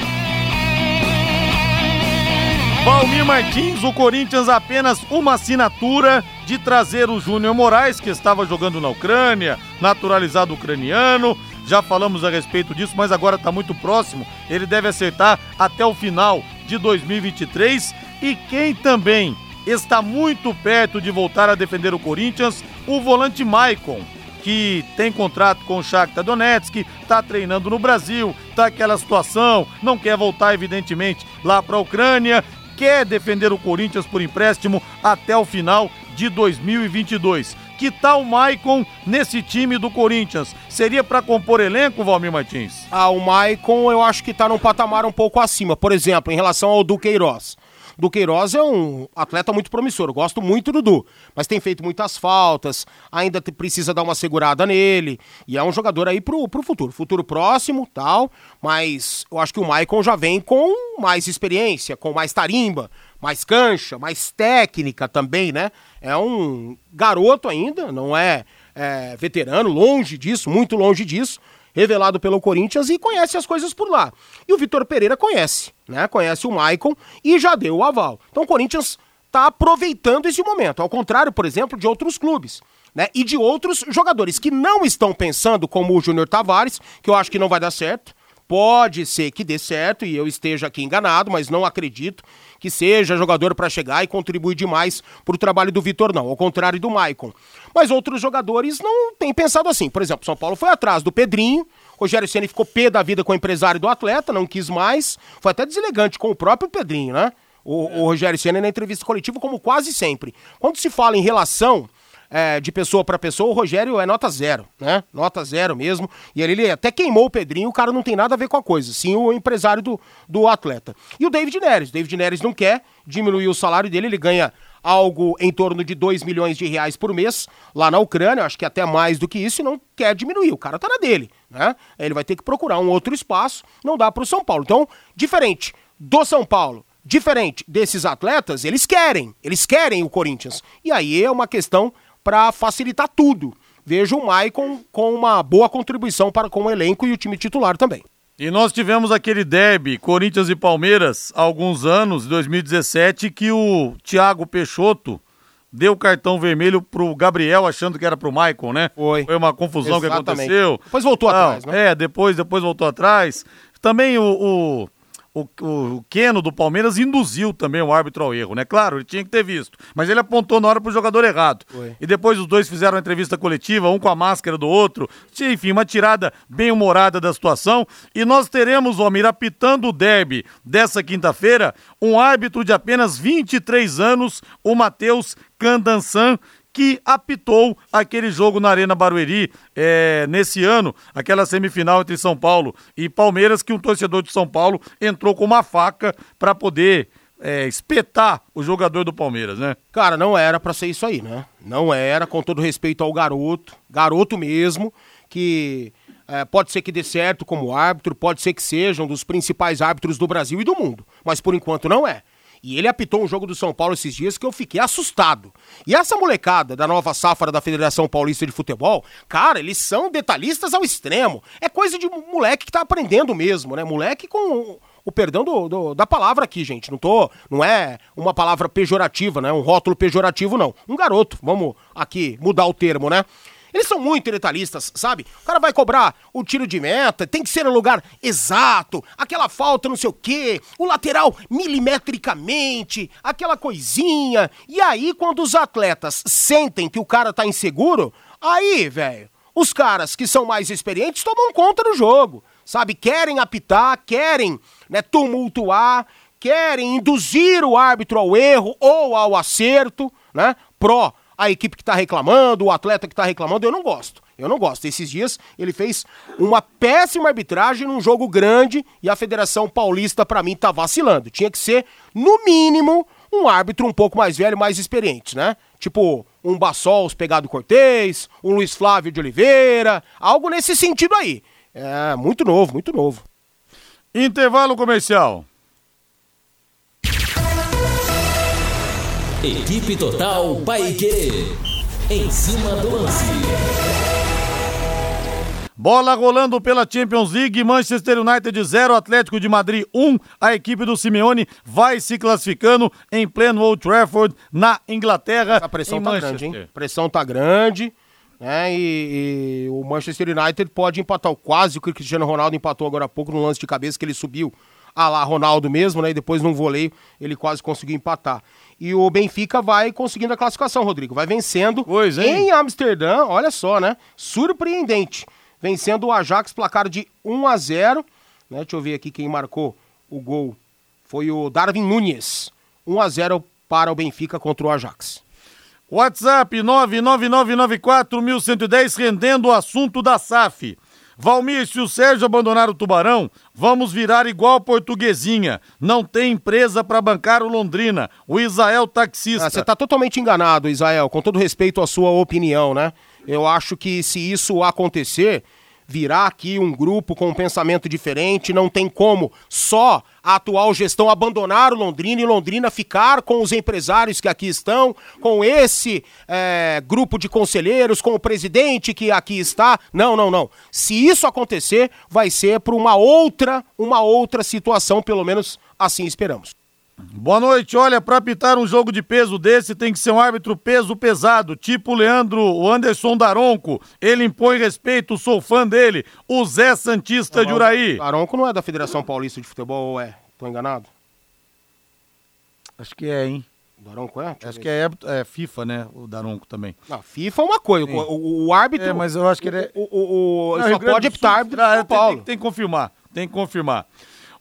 Valmir Martins, o Corinthians apenas uma assinatura de trazer o Júnior Moraes, que estava jogando na Ucrânia, naturalizado ucraniano. Já falamos a respeito disso, mas agora está muito próximo. Ele deve acertar até o final de 2023. E quem também está muito perto de voltar a defender o Corinthians, o volante Maicon que tem contrato com o Shakhtar Donetsk, está treinando no Brasil, tá aquela situação, não quer voltar evidentemente lá para a Ucrânia, quer defender o Corinthians por empréstimo até o final de 2022. Que tal o Maicon nesse time do Corinthians? Seria para compor elenco, Valmir Martins? Ah, o Maicon eu acho que tá num patamar um pouco acima. Por exemplo, em relação ao Duqueiroz. Duqueiroz é um atleta muito promissor, gosto muito do Du, mas tem feito muitas faltas, ainda precisa dar uma segurada nele, e é um jogador aí pro, pro futuro, futuro próximo, tal, mas eu acho que o Maicon já vem com mais experiência, com mais tarimba, mais cancha, mais técnica também, né? É um garoto ainda, não é, é veterano, longe disso, muito longe disso, revelado pelo Corinthians e conhece as coisas por lá. E o Vitor Pereira conhece, né? Conhece o Maicon e já deu o aval. Então o Corinthians está aproveitando esse momento, ao contrário, por exemplo, de outros clubes. Né? E de outros jogadores que não estão pensando como o Júnior Tavares, que eu acho que não vai dar certo. Pode ser que dê certo e eu esteja aqui enganado, mas não acredito que seja jogador para chegar e contribuir demais para o trabalho do Vitor, não. Ao contrário do Maicon. Mas outros jogadores não têm pensado assim. Por exemplo, São Paulo foi atrás do Pedrinho. Rogério Ceni ficou pé da vida com o empresário do atleta, não quis mais. Foi até deselegante com o próprio Pedrinho, né? O, o Rogério Ceni na entrevista coletiva, como quase sempre. Quando se fala em relação é, de pessoa para pessoa, o Rogério é nota zero, né? Nota zero mesmo. E ele, ele, até queimou o Pedrinho, o cara não tem nada a ver com a coisa, sim o empresário do, do atleta. E o David Neres, o David Neres não quer diminuir o salário dele, ele ganha algo em torno de 2 milhões de reais por mês lá na Ucrânia, acho que até mais do que isso, e não quer diminuir. O cara tá na dele, né? Ele vai ter que procurar um outro espaço, não dá pro São Paulo. Então, diferente do São Paulo, diferente desses atletas, eles querem, eles querem o Corinthians. E aí é uma questão para facilitar tudo. Vejo o Maicon com uma boa contribuição para com o elenco e o time titular também. E nós tivemos aquele derby, Corinthians e Palmeiras, há alguns anos, 2017, que o Thiago Peixoto deu cartão vermelho pro Gabriel achando que era pro Maicon, né? Foi. Foi uma confusão Exatamente. que aconteceu. Depois voltou Não, atrás, né? É, depois, depois voltou atrás. Também o, o o, o Keno do Palmeiras induziu também o árbitro ao erro, né? Claro, ele tinha que ter visto, mas ele apontou na hora pro jogador errado. Foi. E depois os dois fizeram uma entrevista coletiva, um com a máscara do outro. Enfim, uma tirada bem humorada da situação. E nós teremos, Almir, apitando o derby dessa quinta-feira, um árbitro de apenas 23 anos, o Matheus Candansan, que apitou aquele jogo na Arena Barueri é, nesse ano, aquela semifinal entre São Paulo e Palmeiras, que um torcedor de São Paulo entrou com uma faca para poder é, espetar o jogador do Palmeiras, né? Cara, não era para ser isso aí, né? Não era, com todo respeito ao garoto, garoto mesmo, que é, pode ser que dê certo como árbitro, pode ser que seja um dos principais árbitros do Brasil e do mundo, mas por enquanto não é. E ele apitou um jogo do São Paulo esses dias que eu fiquei assustado. E essa molecada da nova safra da Federação Paulista de Futebol, cara, eles são detalhistas ao extremo. É coisa de moleque que tá aprendendo mesmo, né? Moleque com o perdão do, do, da palavra aqui, gente. Não tô, não é uma palavra pejorativa, né? Um rótulo pejorativo, não. Um garoto, vamos aqui mudar o termo, né? Eles são muito detalhistas, sabe? O cara vai cobrar o tiro de meta, tem que ser no lugar exato, aquela falta não sei o quê, o lateral milimetricamente, aquela coisinha. E aí, quando os atletas sentem que o cara tá inseguro, aí, velho, os caras que são mais experientes tomam conta do jogo, sabe? Querem apitar, querem né, tumultuar, querem induzir o árbitro ao erro ou ao acerto, né? Pró a equipe que tá reclamando, o atleta que tá reclamando, eu não gosto. Eu não gosto. Esses dias ele fez uma péssima arbitragem num jogo grande e a Federação Paulista, para mim, tá vacilando. Tinha que ser, no mínimo, um árbitro um pouco mais velho, mais experiente, né? Tipo um Bassols pegado Cortez, um Luiz Flávio de Oliveira, algo nesse sentido aí. É muito novo, muito novo. Intervalo comercial. Equipe Total Paique. Em cima do lance. Bola rolando pela Champions League, Manchester United 0, Atlético de Madrid 1. A equipe do Simeone vai se classificando em pleno Old Trafford, na Inglaterra. A pressão tá grande, hein? A pressão tá grande. Né? E, e, o Manchester United pode empatar quase o que o Cristiano Ronaldo empatou agora há pouco no lance de cabeça que ele subiu a lá Ronaldo mesmo, né? E depois num voleio ele quase conseguiu empatar. E o Benfica vai conseguindo a classificação, Rodrigo. Vai vencendo pois, em Amsterdã, olha só, né? Surpreendente vencendo o Ajax, placar de 1 a 0. Né? Deixa eu ver aqui quem marcou o gol. Foi o Darwin Nunes. 1 a 0 para o Benfica contra o Ajax. WhatsApp 99994110 rendendo o assunto da SAF. Valmir, se o Sérgio abandonar o Tubarão, vamos virar igual portuguesinha. Não tem empresa para bancar o Londrina. O Israel taxista. Ah, você tá totalmente enganado, Israel, com todo respeito à sua opinião, né? Eu acho que se isso acontecer, virar aqui um grupo com um pensamento diferente, não tem como só a atual gestão abandonar o Londrina e Londrina ficar com os empresários que aqui estão, com esse é, grupo de conselheiros, com o presidente que aqui está. Não, não, não. Se isso acontecer, vai ser por uma outra, uma outra situação, pelo menos assim esperamos. Boa noite. Olha, para apitar um jogo de peso desse tem que ser um árbitro peso pesado, tipo o Leandro, o Anderson Daronco. Ele impõe respeito, sou fã dele. O Zé Santista de Uraí. Daronco não é da Federação Paulista de Futebol ou é? Tô enganado? Acho que é, hein? Daronco é? Acho que é, é, FIFA, né? O Daronco também. Não, FIFA é uma coisa. O, o, árbitro. É, mas eu acho que ele é. O, o, o não, só pode apitar árbitro. Ah, tem, tem, tem que confirmar. Tem que confirmar.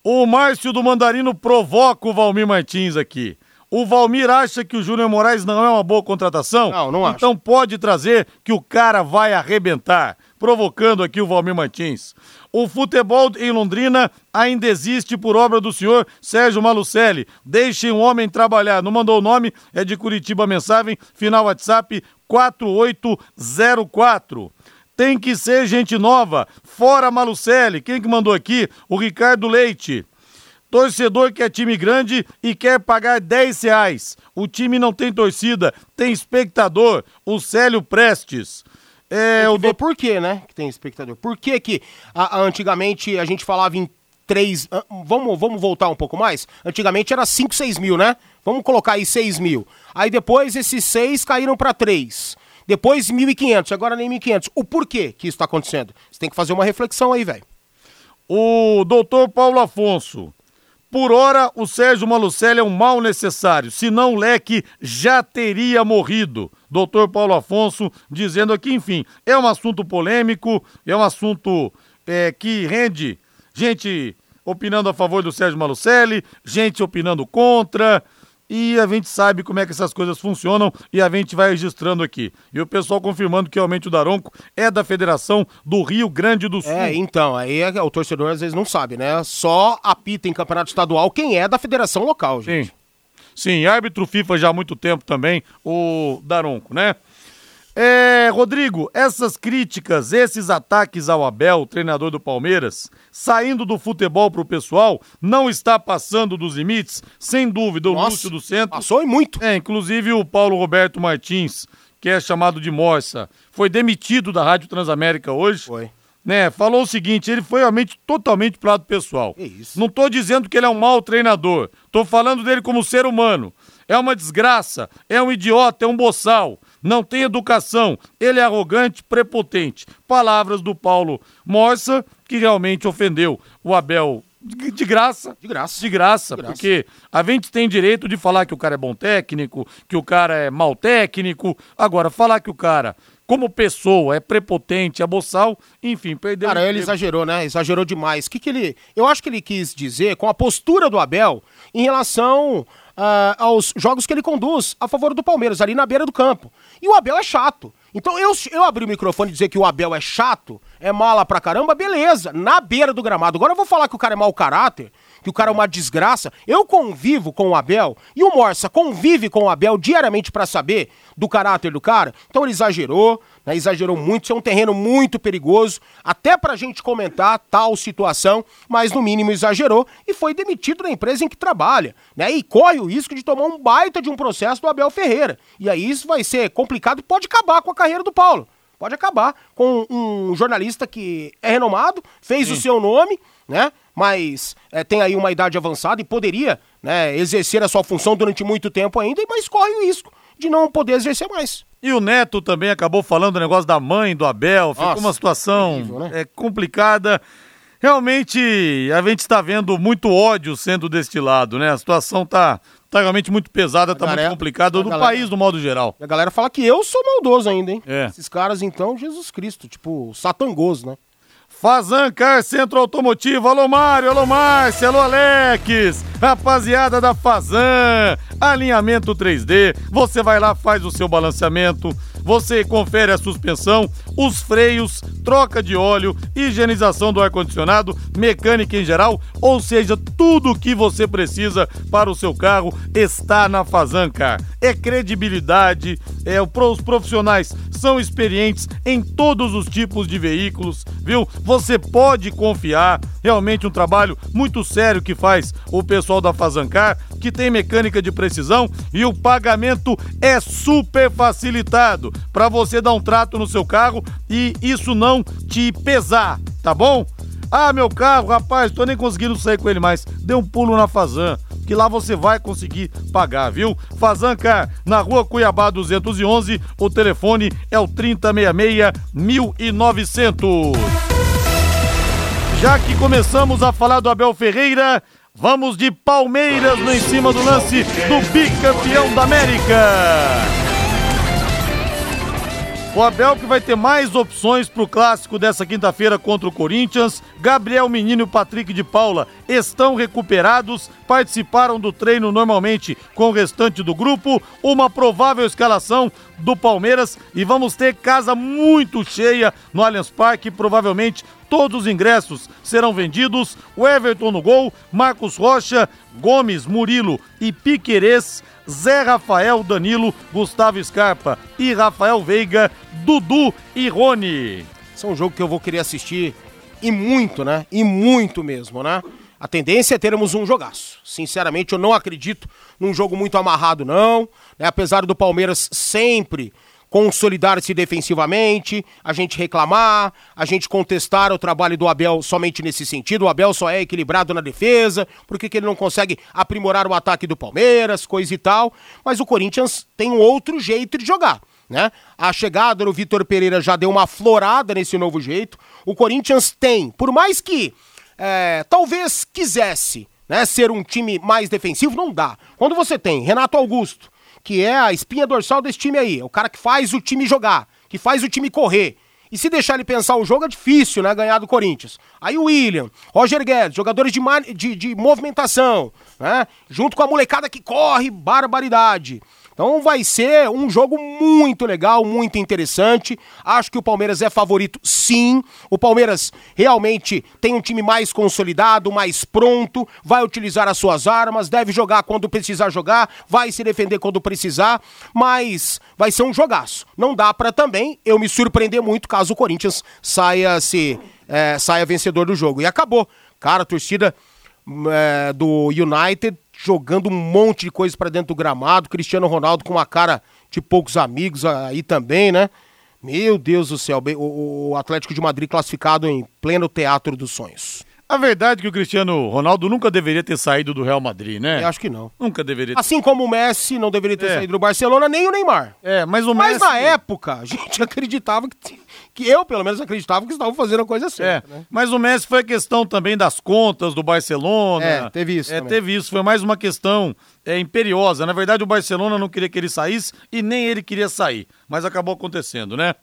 O Márcio do Mandarino provoca o Valmir Martins aqui. O Valmir acha que o Júnior Moraes não é uma boa contratação? Não, não acho. Então pode trazer que o cara vai arrebentar. Provocando aqui o Valmir Martins. O futebol em Londrina ainda existe por obra do senhor Sérgio Malucelli. Deixem o homem trabalhar. Não mandou o nome, é de Curitiba mensagem, final WhatsApp 4804 tem que ser gente nova, fora Malucelli. Quem que mandou aqui? O Ricardo Leite. Torcedor que é time grande e quer pagar 10 reais. O time não tem torcida, tem espectador. O Célio Prestes. É, o do... por quê, né? Que tem espectador. Por que que a, a, antigamente a gente falava em 3. Vamos, vamos voltar um pouco mais? Antigamente era 5, 6 mil, né? Vamos colocar aí 6 mil. Aí depois esses 6 caíram para 3. Depois 1.500, agora nem 1.500. O porquê que isso está acontecendo? Você tem que fazer uma reflexão aí, velho. O doutor Paulo Afonso. Por hora, o Sérgio Malucelli é um mal necessário, senão o leque já teria morrido. Doutor Paulo Afonso dizendo aqui, enfim, é um assunto polêmico, é um assunto é, que rende gente opinando a favor do Sérgio Malucelli, gente opinando contra e a gente sabe como é que essas coisas funcionam e a gente vai registrando aqui. E o pessoal confirmando que realmente o Daronco é da Federação do Rio Grande do Sul. É, então, aí é, o torcedor às vezes não sabe, né? Só apita em campeonato estadual quem é da federação local, gente. Sim. Sim, árbitro FIFA já há muito tempo também, o Daronco, né? É, Rodrigo, essas críticas, esses ataques ao Abel, treinador do Palmeiras, saindo do futebol pro pessoal, não está passando dos limites? Sem dúvida, o Nossa, Lúcio do Centro. Passou e muito. É, inclusive o Paulo Roberto Martins, que é chamado de Morsa, foi demitido da Rádio Transamérica hoje. Foi. Né, falou o seguinte, ele foi realmente totalmente pro lado pessoal. Que isso? Não tô dizendo que ele é um mau treinador, tô falando dele como ser humano. É uma desgraça, é um idiota, é um boçal não tem educação, ele é arrogante, prepotente. Palavras do Paulo Morsa, que realmente ofendeu o Abel de, graça. De graça. De graça. De graça, porque a gente tem direito de falar que o cara é bom técnico, que o cara é mau técnico. Agora, falar que o cara, como pessoa, é prepotente, é boçal, enfim, perdeu. Cara, ele exagerou, né? Exagerou demais. O que, que ele. Eu acho que ele quis dizer com a postura do Abel em relação uh, aos jogos que ele conduz a favor do Palmeiras, ali na beira do campo. E o Abel é chato. Então eu, eu abrir o microfone e dizer que o Abel é chato, é mala pra caramba, beleza, na beira do gramado. Agora eu vou falar que o cara é mau caráter, que o cara é uma desgraça. Eu convivo com o Abel e o Morsa convive com o Abel diariamente para saber do caráter do cara. Então ele exagerou, né, exagerou muito, isso é um terreno muito perigoso, até pra gente comentar tal situação, mas no mínimo exagerou e foi demitido da empresa em que trabalha, né? E corre o risco de tomar um baita de um processo do Abel Ferreira. E aí isso vai ser complicado e pode acabar com a carreira do Paulo. Pode acabar com um jornalista que é renomado, fez Sim. o seu nome, né? Mas é, tem aí uma idade avançada e poderia né, exercer a sua função durante muito tempo ainda, mas corre o risco de não poder exercer mais. E o Neto também acabou falando o negócio da mãe do Abel, ficou Nossa, uma situação terrível, né? é, complicada. Realmente, a gente está vendo muito ódio sendo destilado, né? A situação tá, tá realmente muito pesada, tá galera, muito complicada no galera, país, do modo geral. A galera fala que eu sou maldoso ainda, hein? É. Esses caras, então, Jesus Cristo, tipo, satangoso, né? Fazan Car Centro Automotivo. Alô Mário, alô Márcia, alô Alex. Rapaziada da Fazan. Alinhamento 3D. Você vai lá, faz o seu balanceamento você confere a suspensão, os freios, troca de óleo, higienização do ar-condicionado, mecânica em geral, ou seja, tudo o que você precisa para o seu carro está na Fazancar. É credibilidade, é, os profissionais são experientes em todos os tipos de veículos, viu? Você pode confiar, realmente um trabalho muito sério que faz o pessoal da Fazancar, que tem mecânica de precisão e o pagamento é super facilitado para você dar um trato no seu carro e isso não te pesar, tá bom? Ah, meu carro, rapaz, tô nem conseguindo sair com ele mais. Dê um pulo na Fazan, que lá você vai conseguir pagar, viu? Fazan Car, na rua Cuiabá 211, o telefone é o 3066 1900. Já que começamos a falar do Abel Ferreira, vamos de Palmeiras no em cima do lance do bicampeão da América. O Abel que vai ter mais opções para o clássico dessa quinta-feira contra o Corinthians. Gabriel Menino e Patrick de Paula estão recuperados, participaram do treino normalmente com o restante do grupo. Uma provável escalação do Palmeiras e vamos ter casa muito cheia no Allianz Parque, provavelmente todos os ingressos serão vendidos. O Everton no gol, Marcos Rocha, Gomes, Murilo e Piquerez Zé Rafael, Danilo, Gustavo Scarpa e Rafael Veiga, Dudu e Rony. Esse é um jogo que eu vou querer assistir e muito, né? E muito mesmo, né? A tendência é termos um jogaço. Sinceramente, eu não acredito num jogo muito amarrado, não. Né? Apesar do Palmeiras sempre consolidar-se defensivamente, a gente reclamar, a gente contestar o trabalho do Abel somente nesse sentido. O Abel só é equilibrado na defesa, porque que ele não consegue aprimorar o ataque do Palmeiras, coisa e tal. Mas o Corinthians tem um outro jeito de jogar. Né? A chegada do Vitor Pereira já deu uma florada nesse novo jeito. O Corinthians tem, por mais que é, talvez quisesse né, ser um time mais defensivo, não dá. Quando você tem Renato Augusto, que é a espinha dorsal desse time aí. É o cara que faz o time jogar, que faz o time correr. E se deixar ele pensar o jogo, é difícil, né? Ganhar do Corinthians. Aí o William, Roger Guedes, jogadores de, de, de movimentação, né? Junto com a molecada que corre, barbaridade. Então vai ser um jogo muito legal, muito interessante. Acho que o Palmeiras é favorito, sim. O Palmeiras realmente tem um time mais consolidado, mais pronto, vai utilizar as suas armas, deve jogar quando precisar jogar, vai se defender quando precisar, mas vai ser um jogaço. Não dá para também eu me surpreender muito caso o Corinthians saia se é, saia vencedor do jogo. E acabou. Cara, a torcida é, do United jogando um monte de coisa para dentro do gramado. Cristiano Ronaldo com uma cara de poucos amigos aí também, né? Meu Deus do céu, o Atlético de Madrid classificado em pleno teatro dos sonhos. A verdade é que o Cristiano Ronaldo nunca deveria ter saído do Real Madrid, né? Eu acho que não. Nunca deveria ter. Assim como o Messi não deveria ter é. saído do Barcelona, nem o Neymar. É, mas o mas Messi... Mas na época, a gente *laughs* acreditava que, que eu, pelo menos, acreditava que estavam fazendo a coisa certa. É, né? mas o Messi foi a questão também das contas do Barcelona. É, teve isso. É, também. teve isso. Foi mais uma questão é, imperiosa. Na verdade, o Barcelona não queria que ele saísse e nem ele queria sair. Mas acabou acontecendo, né?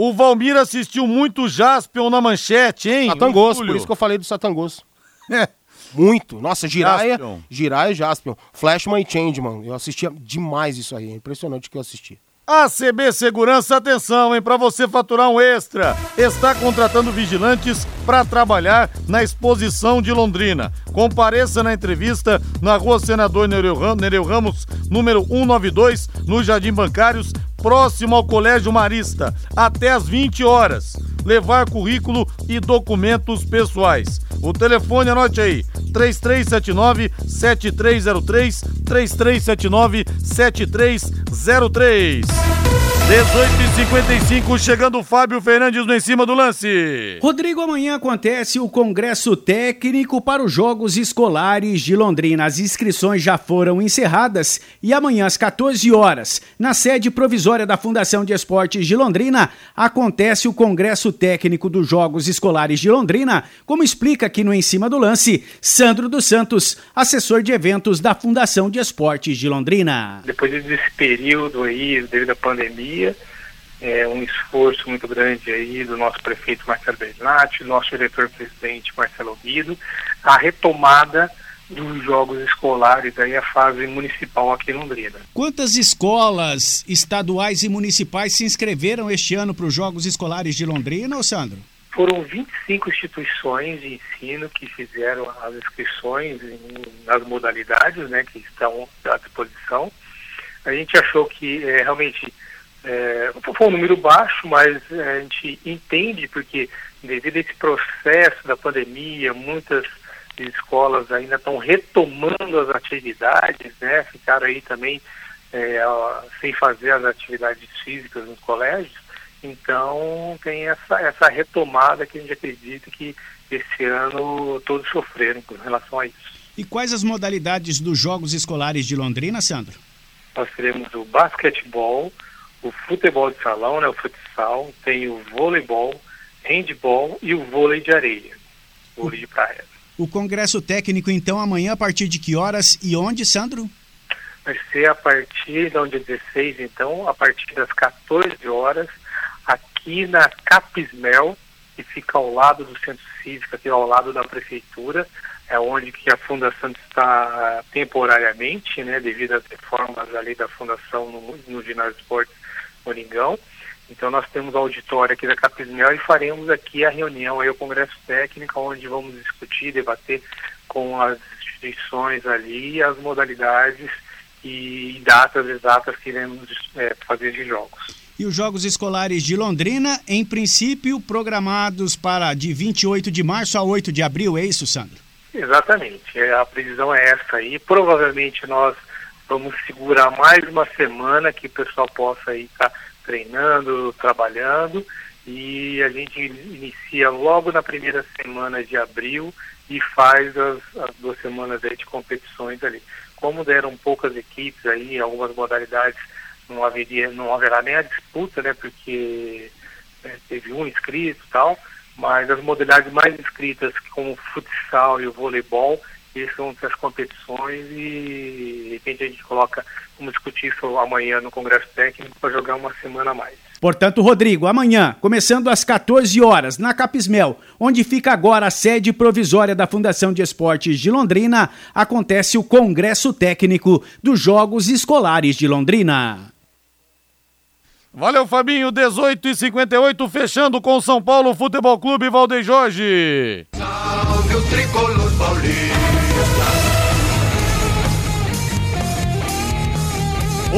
O Valmir assistiu muito Jaspion na manchete, hein? Satangos, por isso que eu falei do Satangos. É. Muito. Nossa, Jiraya, Jaspion. Jiraya Jaspion. Flashman e Changeman. Eu assistia demais isso aí. É impressionante o que eu assisti. ACB Segurança, atenção, hein, para você faturar um extra. Está contratando vigilantes para trabalhar na exposição de Londrina. Compareça na entrevista na Rua Senador Nereu Ramos, número 192, no Jardim Bancários, próximo ao Colégio Marista, até às 20 horas. Levar currículo e documentos pessoais. O telefone, anote aí: 3379 7303 3379 7303. 18h55, chegando o Fábio Fernandes no em cima do lance. Rodrigo, amanhã acontece o Congresso Técnico para os Jogos Escolares de Londrina. As inscrições já foram encerradas e amanhã às 14 horas, na sede provisória da Fundação de Esportes de Londrina, acontece o Congresso Técnico dos Jogos Escolares de Londrina, como explica aqui no Em Cima do Lance, Sandro dos Santos, assessor de eventos da Fundação de Esportes de Londrina. Depois desse período aí, devido à pandemia, é um esforço muito grande aí do nosso prefeito Marcelo Bernatti, nosso diretor-presidente Marcelo Guido, a retomada dos jogos escolares aí a fase municipal aqui em Londrina. Quantas escolas estaduais e municipais se inscreveram este ano para os jogos escolares de Londrina, Sandro? Foram 25 instituições de ensino que fizeram as inscrições nas modalidades, né, que estão à disposição. A gente achou que é, realmente é, foi um número baixo, mas é, a gente entende porque devido a esse processo da pandemia, muitas escolas ainda estão retomando as atividades, né? Ficaram aí também é, sem fazer as atividades físicas nos colégios. Então tem essa, essa retomada que a gente acredita que esse ano todos sofreram com relação a isso. E quais as modalidades dos Jogos Escolares de Londrina, Sandro? Nós teremos o basquetebol, o futebol de salão, né, o futsal, tem o voleibol, handball e o vôlei de areia, vôlei de praia. O congresso técnico, então, amanhã, a partir de que horas e onde, Sandro? Vai ser a partir do dia 16, então, a partir das 14 horas, aqui na Capismel, que fica ao lado do centro cívico, aqui ao lado da prefeitura, é onde que a fundação está temporariamente, né, devido às reformas ali da fundação no, no ginásio de esportes Moringão. Então nós temos o auditório aqui da Capismel e faremos aqui a reunião, aí o congresso técnico, onde vamos discutir, debater com as instituições ali as modalidades e datas exatas que iremos é, fazer de jogos. E os Jogos Escolares de Londrina, em princípio, programados para de 28 de março a 8 de abril, é isso, Sandro? Exatamente, é, a previsão é essa aí. Provavelmente nós vamos segurar mais uma semana que o pessoal possa estar tá treinando, trabalhando e a gente inicia logo na primeira semana de abril e faz as, as duas semanas de competições ali. Como deram poucas equipes aí, algumas modalidades não haveria, não haverá nem a disputa, né? Porque é, teve um inscrito e tal, mas as modalidades mais inscritas, como o futsal e o voleibol, são as competições e de repente a gente coloca, vamos discutir isso amanhã no Congresso Técnico para jogar uma semana a mais. Portanto, Rodrigo, amanhã, começando às 14 horas, na Capismel, onde fica agora a sede provisória da Fundação de Esportes de Londrina, acontece o Congresso Técnico dos Jogos Escolares de Londrina. Valeu, Fabinho. 18 e 58 fechando com São Paulo Futebol Clube Valdeir Jorge. Salve o tricolor paulista.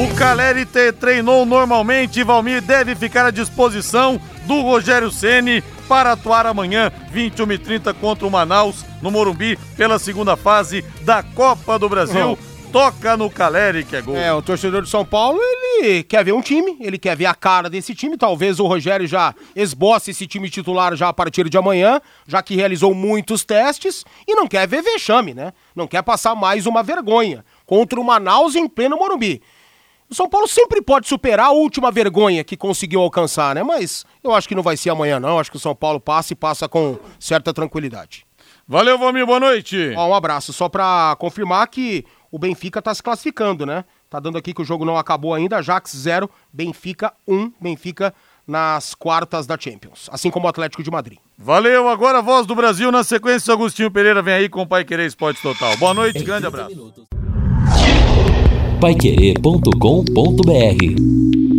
O Caleri treinou normalmente. Valmir deve ficar à disposição do Rogério Ceni para atuar amanhã, 21 e 30 contra o Manaus, no Morumbi, pela segunda fase da Copa do Brasil. Uhum toca no Caleri que é gol. É, o torcedor de São Paulo, ele quer ver um time, ele quer ver a cara desse time. Talvez o Rogério já esboce esse time titular já a partir de amanhã, já que realizou muitos testes e não quer ver vexame, né? Não quer passar mais uma vergonha contra o Manaus em pleno Morumbi. O São Paulo sempre pode superar a última vergonha que conseguiu alcançar, né? Mas eu acho que não vai ser amanhã, não. Acho que o São Paulo passa e passa com certa tranquilidade. Valeu, Vomir, boa noite. Ó, um abraço. Só para confirmar que o Benfica está se classificando, né? Tá dando aqui que o jogo não acabou ainda. Ajax 0, Benfica 1. Benfica nas quartas da Champions, assim como o Atlético de Madrid. Valeu, agora a voz do Brasil na sequência. Agostinho Pereira vem aí com o Pai Querer Esporte Total. Boa noite, grande abraço. Paiquerê.com.br